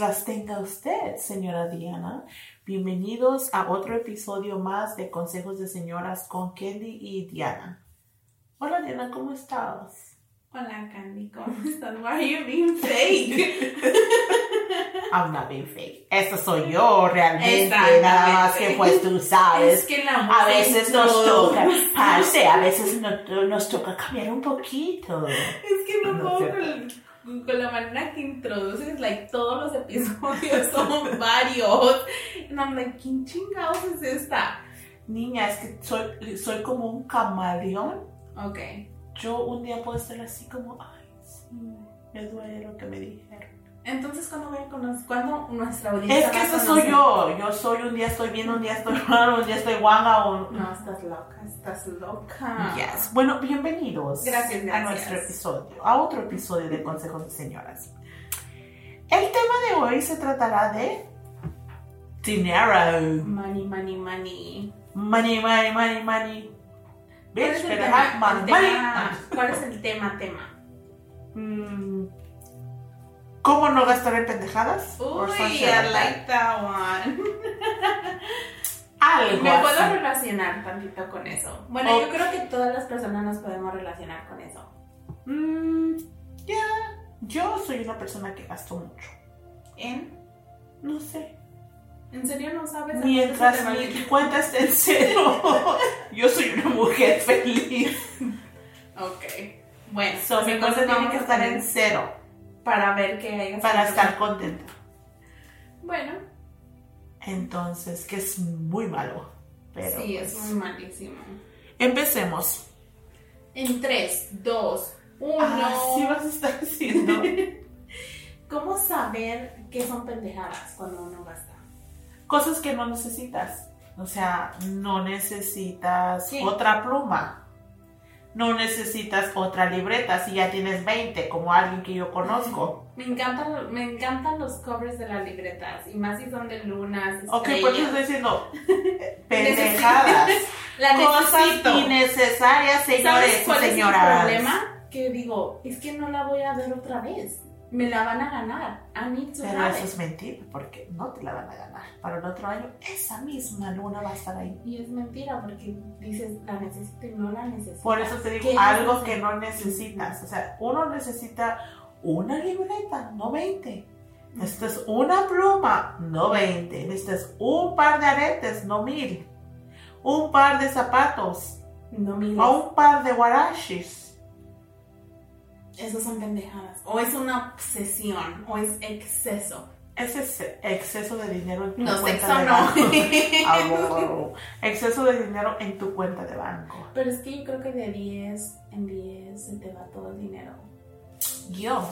Las tenga usted, señora Diana. Bienvenidos a otro episodio más de Consejos de Señoras con Kelly y Diana. Hola Diana, ¿cómo estás? Hola Candy, ¿cómo estás? Why are you being fake? I'm not being fake. Esta soy yo realmente, nada más que pues tú sabes. Es que la A veces nos toca, sí, a veces no- nos toca cambiar un poquito. Es que no, No puedo con, la manera que introduces, like, todos los episodios son varios. And I'm like, ¿quién chingados es esta? Niña, es que soy, soy como un camaleón. Ok. Yo un día puedo estar así como, ay, sí, me duele lo que me dijeron. Entonces, ¿cuándo voy a conocer? ¿Cuándo nuestra audiencia Es que a ese soy yo. Yo soy un día estoy bien, un día estoy mal, un día estoy guanga o... No, estás loca, estás loca. Yes. Bueno, bienvenidos Gracias, a gracias. nuestro episodio, a otro episodio de Consejos de Señoras. El tema de hoy se tratará de dinero. Money, money, money. Money, money, money, money. ¿Cuál Bitch, es el better tema? have El money. tema- ¿Cuál es el tema, tema? Mm, ¿Cómo no gastar en pendejadas? Uy, I like that one. Algo Me puedo así. relacionar tantito con eso. Bueno, Ok. yo creo que todas las personas nos podemos relacionar con eso. Mm, ya, yo soy una persona que gasto mucho. ¿En? No sé. ¿En serio no sabes? Mientras mi va cuenta esté en cero, yo soy una mujer feliz. Ok. Bueno, So, pues mi cuenta tiene que estar en cero Para ver que hay para estar contenta. Bueno, Entonces, que es muy malo. Pero sí, pues, es muy malísimo. Empecemos. En 3, 2, 1. Ah, sí vas a estar haciendo. ¿Cómo saber qué son pendejadas cuando uno gasta? Cosas que no necesitas. O sea, no necesitas Sí. otra pluma. No necesitas otra libreta si ya tienes 20, como alguien que yo conozco. Me encantan, me encantan los covers de las libretas y más si son de lunas. Ok, pues estoy diciendo pendejadas. La Cosas innecesarias, señores ¿Sabes y cuál es señoras. el problema? Que digo, es que no la voy a ver otra vez. Me la van a ganar. I need to Pero eso es mentira, porque no te la van a ganar. Para el otro año, esa misma luna va a estar ahí. Y es mentira porque dices, la necesito y no la necesito. Por eso te digo, ¿Qué algo que no necesitas. O sea, uno necesita una libreta, no 20. Necesitas una pluma, no 20. Necesitas un par de aretes, no mil. Un par de zapatos, No mires. o un par de guarachis. Esas son pendejadas. O es una obsesión. O es exceso. Ese es exceso de dinero en tu No, cuenta sexo de no. banco. Ah, wow. Exceso de dinero en tu cuenta de banco. Pero es que yo creo que de 10 en 10 se te va todo el dinero. Yo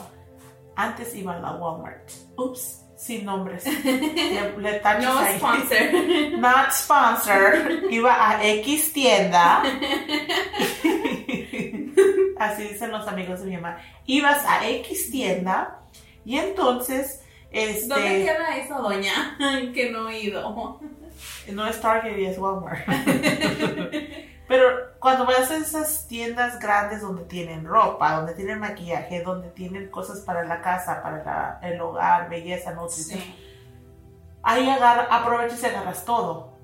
antes iba a la Walmart. Ups, sin nombres. Le, le tachas No ahí. sponsor. Not sponsor. Iba a X tienda. Así dicen los amigos de mi mamá. Ibas a X tienda y entonces este ¿Dónde queda eso, doña? que no he ido. no es Target y es Walmart. Pero cuando vas a esas tiendas grandes donde tienen ropa, donde tienen maquillaje, donde tienen cosas para la casa, para la- el hogar, belleza, nutrición, Sí. ahí agarra, aprovechas y agarras todo.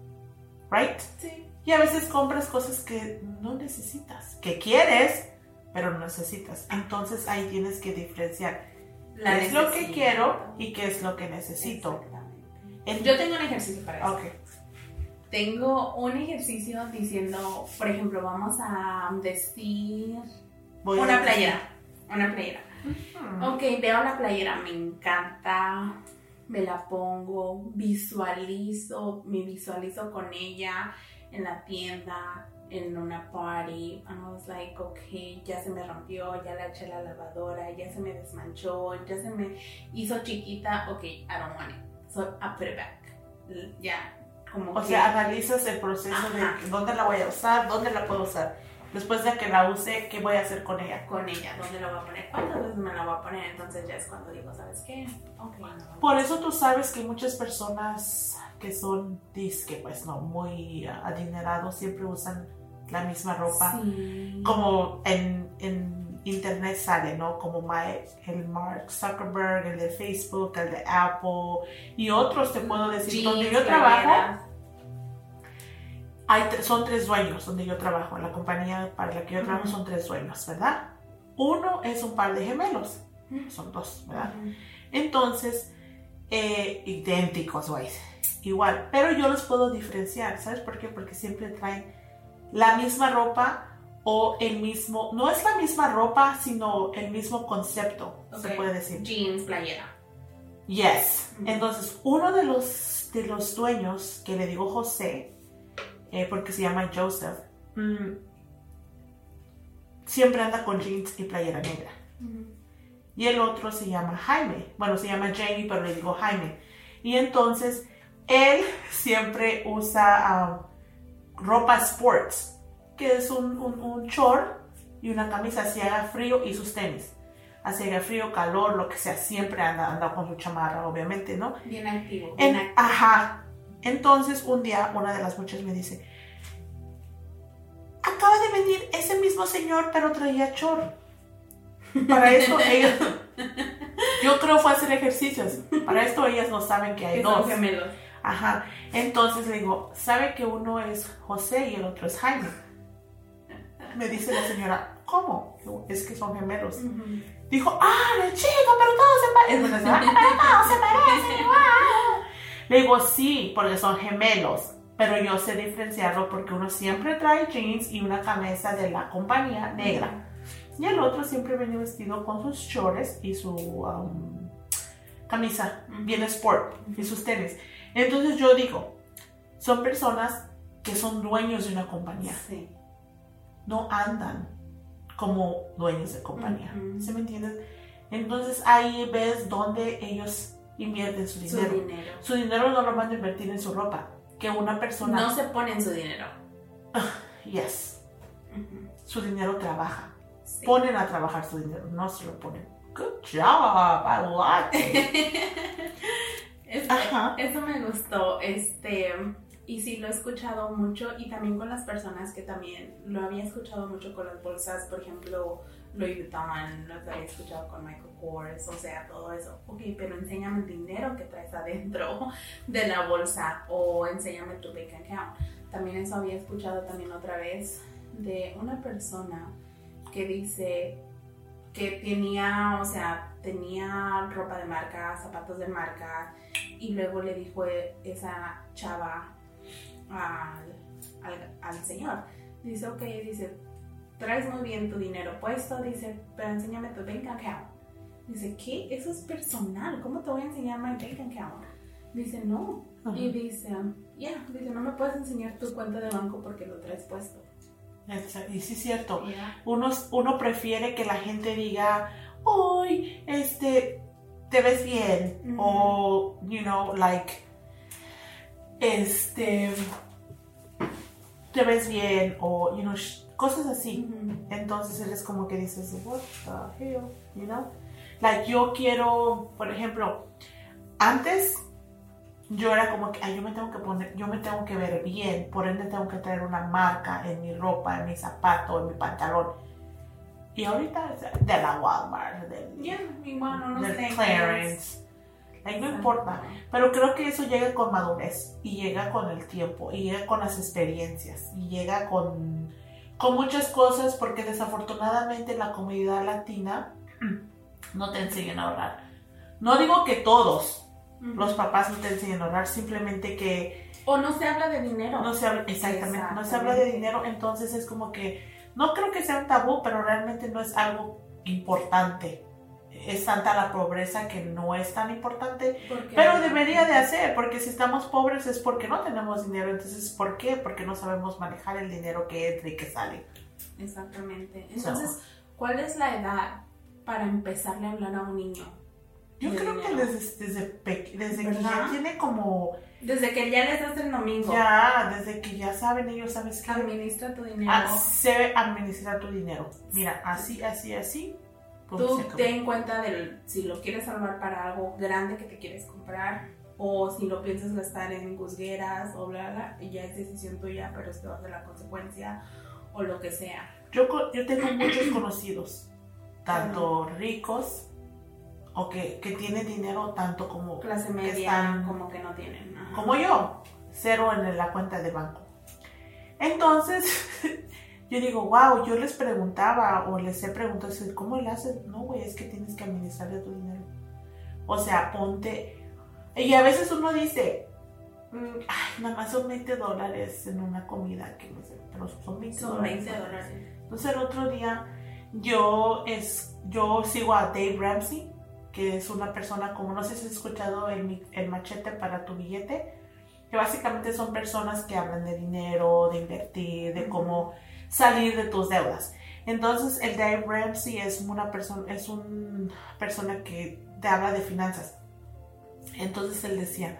Right? Sí. Y a veces compras cosas que no necesitas, que quieres, pero no necesitas. Entonces ahí tienes que diferenciar La qué es lo que quiero y qué es lo que necesito. El- Yo tengo un ejercicio para eso. Ok. Tengo un ejercicio diciendo, por ejemplo, vamos a decir Voy a- una playera. Una playera. Hmm. Ok, veo la playera, me encanta, me la pongo, visualizo, me visualizo con ella en la tienda, en una party, and I was like, ok, ya se me rompió, ya la eché a la lavadora, ya se me desmanchó, ya se me hizo chiquita, ok, I don't want it, so I put it back, ya, como O que- sea, analizas el proceso Ajá. de dónde la voy a usar, dónde la puedo usar. Después de que la use, ¿qué voy a hacer con ella? con ella, ¿dónde la voy a poner? ¿Cuántas veces me la voy a poner? Entonces ya es cuando digo, ¿sabes qué? Ok, no, no, Por eso tú sabes que muchas personas que son disque, pues no, muy adinerados, siempre usan la misma ropa. Sí. Como en, en internet sale, ¿no? Como Mike, el Mark Zuckerberg, el de Facebook, el de Apple y otros, te puedo decir, donde yo trabajo. Hay son tres dueños donde yo trabajo. En la compañía para la que yo trabajo son tres dueños, ¿verdad? Uno es un par de gemelos, son dos, ¿verdad? Entonces, eh, idénticos, güey. Igual, pero yo los puedo diferenciar, ¿sabes por qué? Porque siempre traen la misma ropa o el mismo, no es la misma ropa, sino el mismo concepto, se Ok. puede decir. Jeans, playera. Yes. Entonces, uno de los, de los dueños, que le digo José, eh, porque se llama Joseph, mm, siempre anda con jeans y playera negra. Y el otro se llama Jaime. Bueno, se llama Jamie, pero le digo Jaime. Y entonces, él siempre usa ah, ropa sports, que es un, un, un short y una camisa si haga frío y sus tenis. Así haga frío, calor, lo que sea, siempre anda, anda con su chamarra, obviamente, ¿no? Bien activo. Bien En- activo. ajá. Entonces, un día, una de las muchachas me dice, acaba de venir ese mismo señor, pero traía chor. Para esto, ellos, yo creo fue hacer ejercicios. Para esto, ellas no saben que hay dos. gemelos. Ajá. Entonces le digo, ¿sabe que uno es José y el otro es Jaime? Me dice la señora, ¿cómo? Digo, Es que son gemelos. Dijo, ah, la chica, pero todos se parecen. Le digo, sí, porque son gemelos. Pero yo sé diferenciarlo porque uno siempre trae jeans y una camisa de la compañía negra. Y el otro siempre viene vestido con sus shorts y su um, camisa bien sport y sus tenis. Entonces yo digo, son personas que son dueños de una compañía Sí. no andan como dueños de compañía. ¿Sí me entiendes? Entonces ahí ves dónde ellos invierten su Su dinero. dinero. Su dinero no lo van a invertir en su ropa. Que una persona. No se ponen su dinero. Yes. Su dinero trabaja. Sí. Ponen a trabajar su dinero, no se lo ponen. Good job, I like it. Este, Ajá. Eso me gustó, este, y sí lo he escuchado mucho y también con las personas que también lo había escuchado mucho con las bolsas, por ejemplo, Louis Vuitton, lo había escuchado con Michael Kors, o sea, todo eso. Ok, pero enséñame el dinero que traes adentro de la bolsa o enséñame tu bank account. También eso había escuchado también otra vez de una persona que dice que tenía, o sea, tenía ropa de marca, zapatos de marca, y luego le dijo esa chava al, al, al señor, dice, ok, dice, traes muy bien tu dinero puesto, dice, pero enséñame tu bank account. Dice, ¿qué? Eso es personal, ¿cómo te voy a enseñar mi bank account? Dice, no. Ajá. Y dice, ya, dice, no me puedes enseñar tu cuenta de banco porque lo traes puesto. Y sí es cierto. Ya. Uno, uno prefiere que la gente diga, hoy, este, te ves bien, Ujú. o, you know, like, este, te ves bien, o, you know, cosas así. Ujú. Entonces él es como que dices, what the hell, you know? Like, yo quiero, por ejemplo, antes yo era como que, ay, yo me tengo que poner, yo me tengo que ver bien, por ende tengo que traer una marca en mi ropa, en mi zapato, en mi pantalón. Y ahorita de la Walmart, del, igual, unos del tenis. clearance. Like, no importa. Pero creo que eso llega con madurez y llega con el tiempo y llega con las experiencias y llega con, con muchas cosas porque desafortunadamente la comunidad latina no te enseñan a ahorrar. No digo que todos los papás no te enseñan a ahorrar, simplemente que O no se habla de dinero. no se habla, exactamente, no se habla de dinero, entonces es como que no creo que sea un tabú, pero realmente no es algo importante. Es tanta la pobreza que no es tan importante pero debería de hacer, porque si estamos pobres es porque no tenemos dinero. Entonces, ¿por qué? Porque no sabemos manejar el dinero que entra y que sale. Exactamente. Entonces, ¿cuál es la edad para empezarle a hablar a un niño? Yo creo que desde, desde, que ya tiene como, Desde que ya les das el domingo. ya, desde que ya saben ellos, ¿sabes qué? Administra tu dinero. Se administrar tu dinero. Mira, así, así, así. Tú ten cuenta del si lo quieres salvar para algo grande que te quieres comprar o si lo piensas gastar en gusgueras o bla bla, y ya es decisión tuya, pero esto va a ser la consecuencia o lo que sea. Yo, yo tengo muchos conocidos tanto ricos o que, que tienen dinero, tanto como Clase media, están- como que no tienen. ajá. como yo, cero en la cuenta de banco. Entonces, yo digo, wow, yo les preguntaba o les he preguntado, ¿cómo le haces? No, güey, es que tienes que administrarle tu dinero. O sea, ponte. Y a veces uno dice, "Mm, ay, nada más son 20 dólares en una comida, que no sé, pero son 20 Son dólares. 20 dólares. Entonces el otro día yo, es, yo sigo a Dave Ramsey, que es una persona como, no sé si has escuchado el, el machete para tu billete, que básicamente son personas que hablan de dinero, de invertir, de cómo salir de tus deudas. Entonces el Dave Ramsey es una persona, es una persona que te habla de finanzas. Entonces él decía,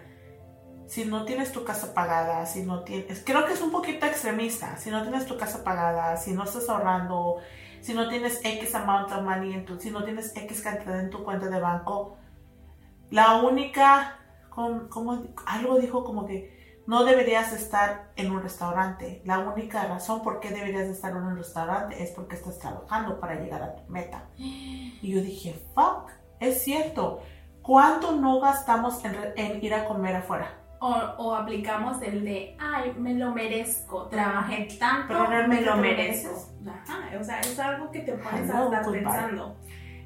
si no tienes tu casa pagada, si no tienes, creo que es un poquito extremista, si no tienes tu casa pagada, si no estás ahorrando, si no tienes X amount of money en tu, si no tienes X cantidad en tu cuenta de banco, la única, como, algo dijo como que no deberías estar en un restaurante. La única razón por qué deberías de estar en un restaurante es porque estás trabajando para llegar a tu meta. Y yo dije, fuck, es cierto. ¿Cuánto no gastamos en, ir a comer afuera? O, o aplicamos el de, ay, me lo merezco, trabajé tanto, Pero realmente me lo merezco. mereces. Ajá, o sea, es algo que te pones a estar goodbye. pensando.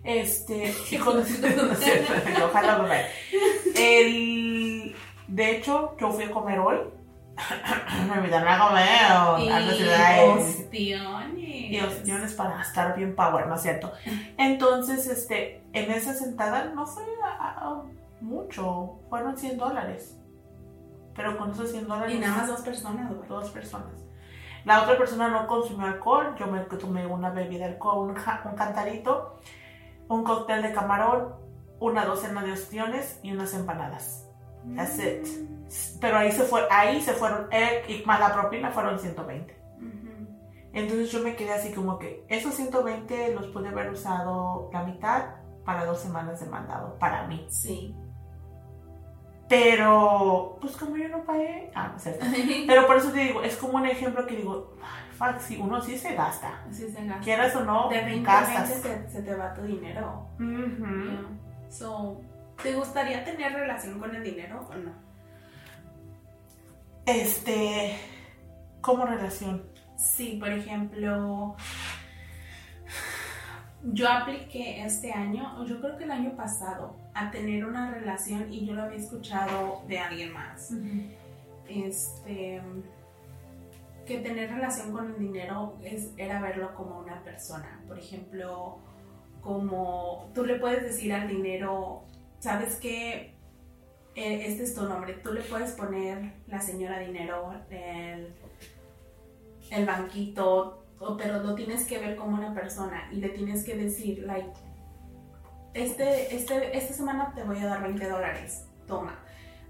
Este, y con ojalá. El, de hecho, yo fui a comer hoy. Me invitaron a comer. Y ostiones. Y opciones para estar bien power, ¿no es cierto? Entonces, este, en esa sentada no fue a- a mucho, fueron 100 dólares. Pero con esos 100 dólares... Y nada más dos personas, güey. dos personas. La otra persona no consumió alcohol, yo me tomé una bebida de alcohol, un, ja- un cantarito, un cóctel de camarón, una docena de ostiones y unas empanadas. That's it. Pero ahí se fue, ahí se fueron, eh, y más la propina fueron 120. Ujú. Entonces yo me quedé así como que esos 120 los pude haber usado la mitad para dos semanas de mandado, para mí. Sí. Pero, pues como yo no pagué, ah, no cierto. Pero por eso te digo, es como un ejemplo que digo, "Ay, fuck, si uno sí se gasta. Así se gasta. Quieras o no, De 20 a 20 gastas. se, se te va tu dinero. Yeah. So, ¿te gustaría tener relación con el dinero o no? Este, como relación. Sí, por ejemplo, yo apliqué este año, o yo creo que el año pasado, a tener una relación y yo lo había escuchado de alguien más. Este, que tener relación con el dinero es, era verlo como una persona. Por ejemplo, como tú le puedes decir al dinero, ¿sabes qué? Eh, Este es tu nombre. Tú le puedes poner la señora dinero, el, el banquito, pero lo tienes que ver como una persona y le tienes que decir, like, este, este, esta semana te voy a dar 20 dólares, toma.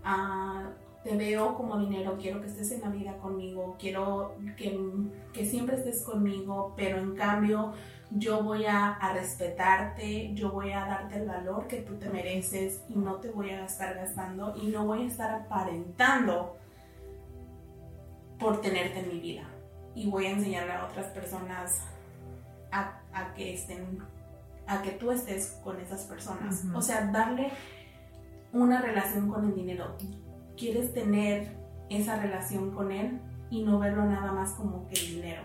Ah, te veo como dinero, quiero que estés en la vida conmigo, quiero que, que siempre estés conmigo, pero en cambio yo voy a, a respetarte, yo voy a darte el valor que tú te mereces y no te voy a estar gastando y no voy a estar aparentando por tenerte en mi vida. Y voy a enseñarle a otras personas a, a que estén, a que tú estés con esas personas. O sea, darle una relación con el dinero. Quieres tener esa relación con él y no verlo nada más como que dinero.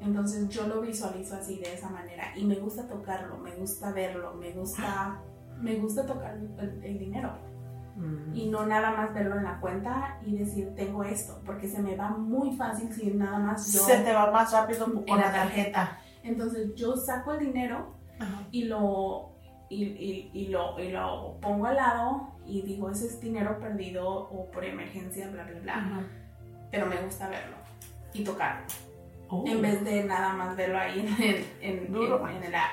Entonces yo lo visualizo así de esa manera y me gusta tocarlo, me gusta verlo, me gusta, me gusta tocar el, el dinero. Y no nada más verlo en la cuenta y decir tengo esto, porque se me va muy fácil si nada más yo Se te va más rápido con en la tarjeta. Entonces yo saco el dinero y lo y, y- y lo y lo pongo al lado y digo ese es dinero perdido o por emergencia bla bla bla, Ajá. pero me gusta verlo y tocarlo. Oh. en vez de nada más verlo ahí en, en, Duro. en- en el app.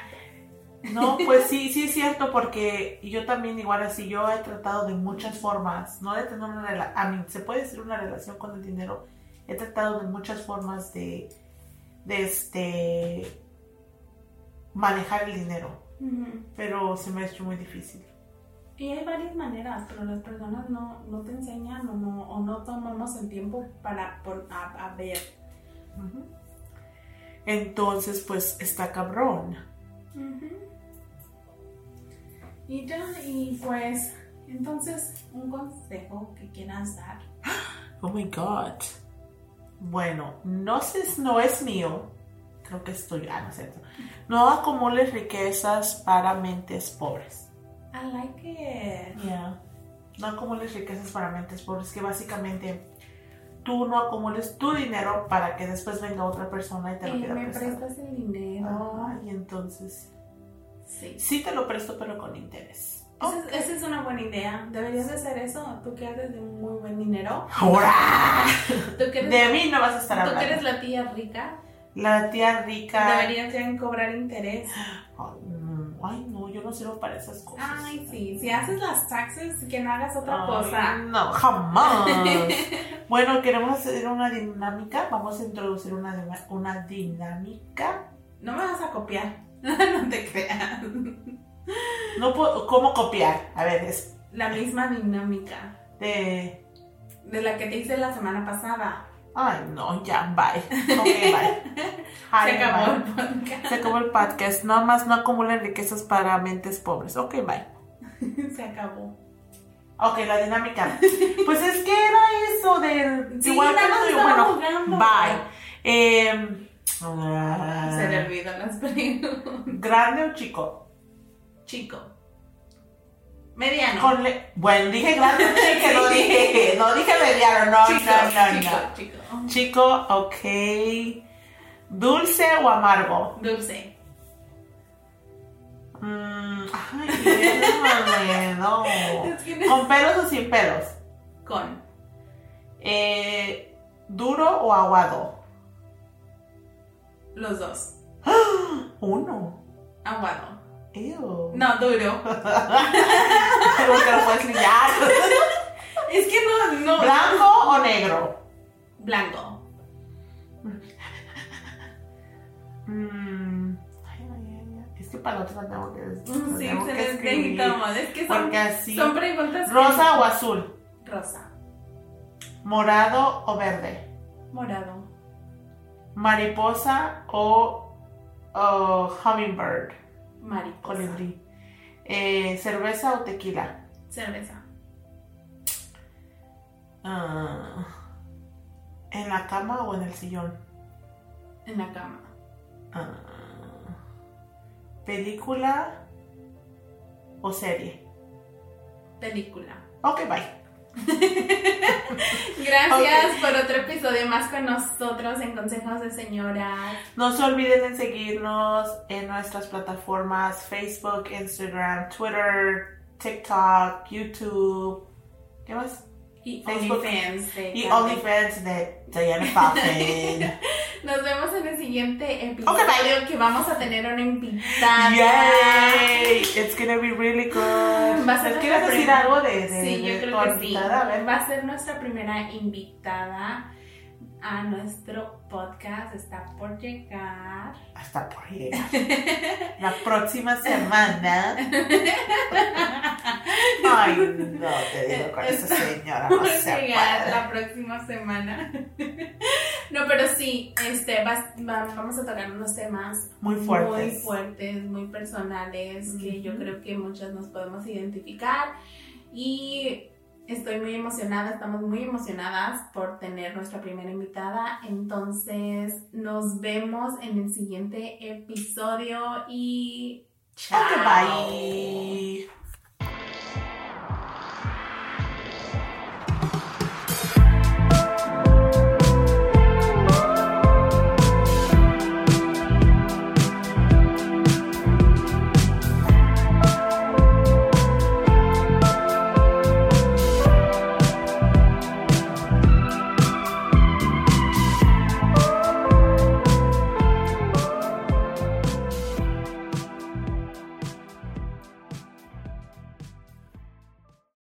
No, pues sí, sí es cierto, porque yo también igual así, yo he tratado de muchas formas, no de tener una relación, a mí se puede decir una relación con el dinero, he tratado de muchas formas de, de este, manejar el dinero, pero se me ha hecho muy difícil. Y hay varias maneras, pero las personas no, no te enseñan o no, o no tomamos el tiempo para por- a, a ver. Entonces, pues está cabrón. Y ya, y pues, entonces, un consejo que quieras dar. Oh my god. Bueno, no sé, no es mío. Creo que es tuyo. Ah, no es cierto. No acumules riquezas para mentes pobres. I like it. Yeah. No acumules riquezas para mentes pobres, que básicamente tú no acumules tu dinero para que después venga otra persona y te lo Y me prestas el dinero. Ay, entonces Sí. sí te lo presto, pero con interés. Esa, es, esa es una buena idea. Deberías de hacer eso. Tú que haces de muy buen dinero. ¡Ahora! Tú que eres, De mí no vas a estar tú que eres hablando. la tía rica. La tía rica. En cobrar interés. Ay, Ay, no, yo no sirvo para esas cosas. Ay, sí. Si haces las taxes, que no hagas otra Ay, cosa. No, jamás. bueno, queremos hacer una dinámica. Vamos a introducir una, una dinámica. No me vas a copiar. no te creas. No puedo, ¿Cómo copiar? A ver, es La misma dinámica de. de la que te hice la semana pasada. Ay, no, ya, bye. Ok, bye. Ay, Se acabó el podcast. Se acabó el podcast. Nada más no acumulen riquezas para mentes pobres. Ok, bye. Se acabó. Ok, la dinámica. Pues es que era eso del. Sí, igual que estaba bueno, jugando. bye. Eh, ah, Se le olvidó las preguntas. ¿Grande o chico? Chico. Mediano. Con le- Bueno, dije grande o chico, no dije, no dije mediano, no, chico, no, no, chico, no. chico. Chico, ok. ¿Dulce o amargo? Dulce. Mm, ay, no. Que ¿Con pelos o sin pelos? Con. Eh, ¿Duro o aguado? Los dos. Uno. Aguado. Ew. No, duro. Porque lo puedes liar. Es que no, no. ¿Blanco o negro? Blanco. Mm, ay, ay, ay, ay. Es que para la otra tengo que, Mm, Sí, tengo se que les escribir. Es que son, Porque así. son preguntas. que- ¿Rosa o azul? Rosa. ¿Morado o verde? Morado. ¿Mariposa o, o hummingbird? Mariposa. Colibrí. Eh, ¿Cerveza o tequila? Cerveza. Ah, ¿En la cama o en el sillón? En la cama. Ah, ¿Película o serie? Película. Ok, bye. Gracias por otro episodio más con nosotros en Consejos de Señoras. No se olviden de seguirnos en nuestras plataformas Facebook, Instagram, Twitter, TikTok, YouTube. ¿Qué más? Y. OnlyFans. de Y. OnlyFans de Diana Pappen. Nos vemos en el siguiente episodio Ok, bye. que vamos a tener una invitada. Yay! It's gonna be really good. Va a ser ¿Les ¿Quieres decir algo de, de, Sí, de yo creo que sí. invitada? A ver. Va a ser nuestra primera invitada a nuestro podcast. Está por llegar. Hasta por llegar. La próxima semana. Ay, no te digo con esa señora. No por se llegar la próxima semana. No, pero sí, este, va- vamos a tocar unos temas Muy fuertes. muy fuertes, muy personales, que yo creo que muchas nos podemos identificar. Y estoy muy emocionada, estamos muy emocionadas por tener nuestra primera invitada. Entonces, nos vemos en el siguiente episodio y chao. Bye.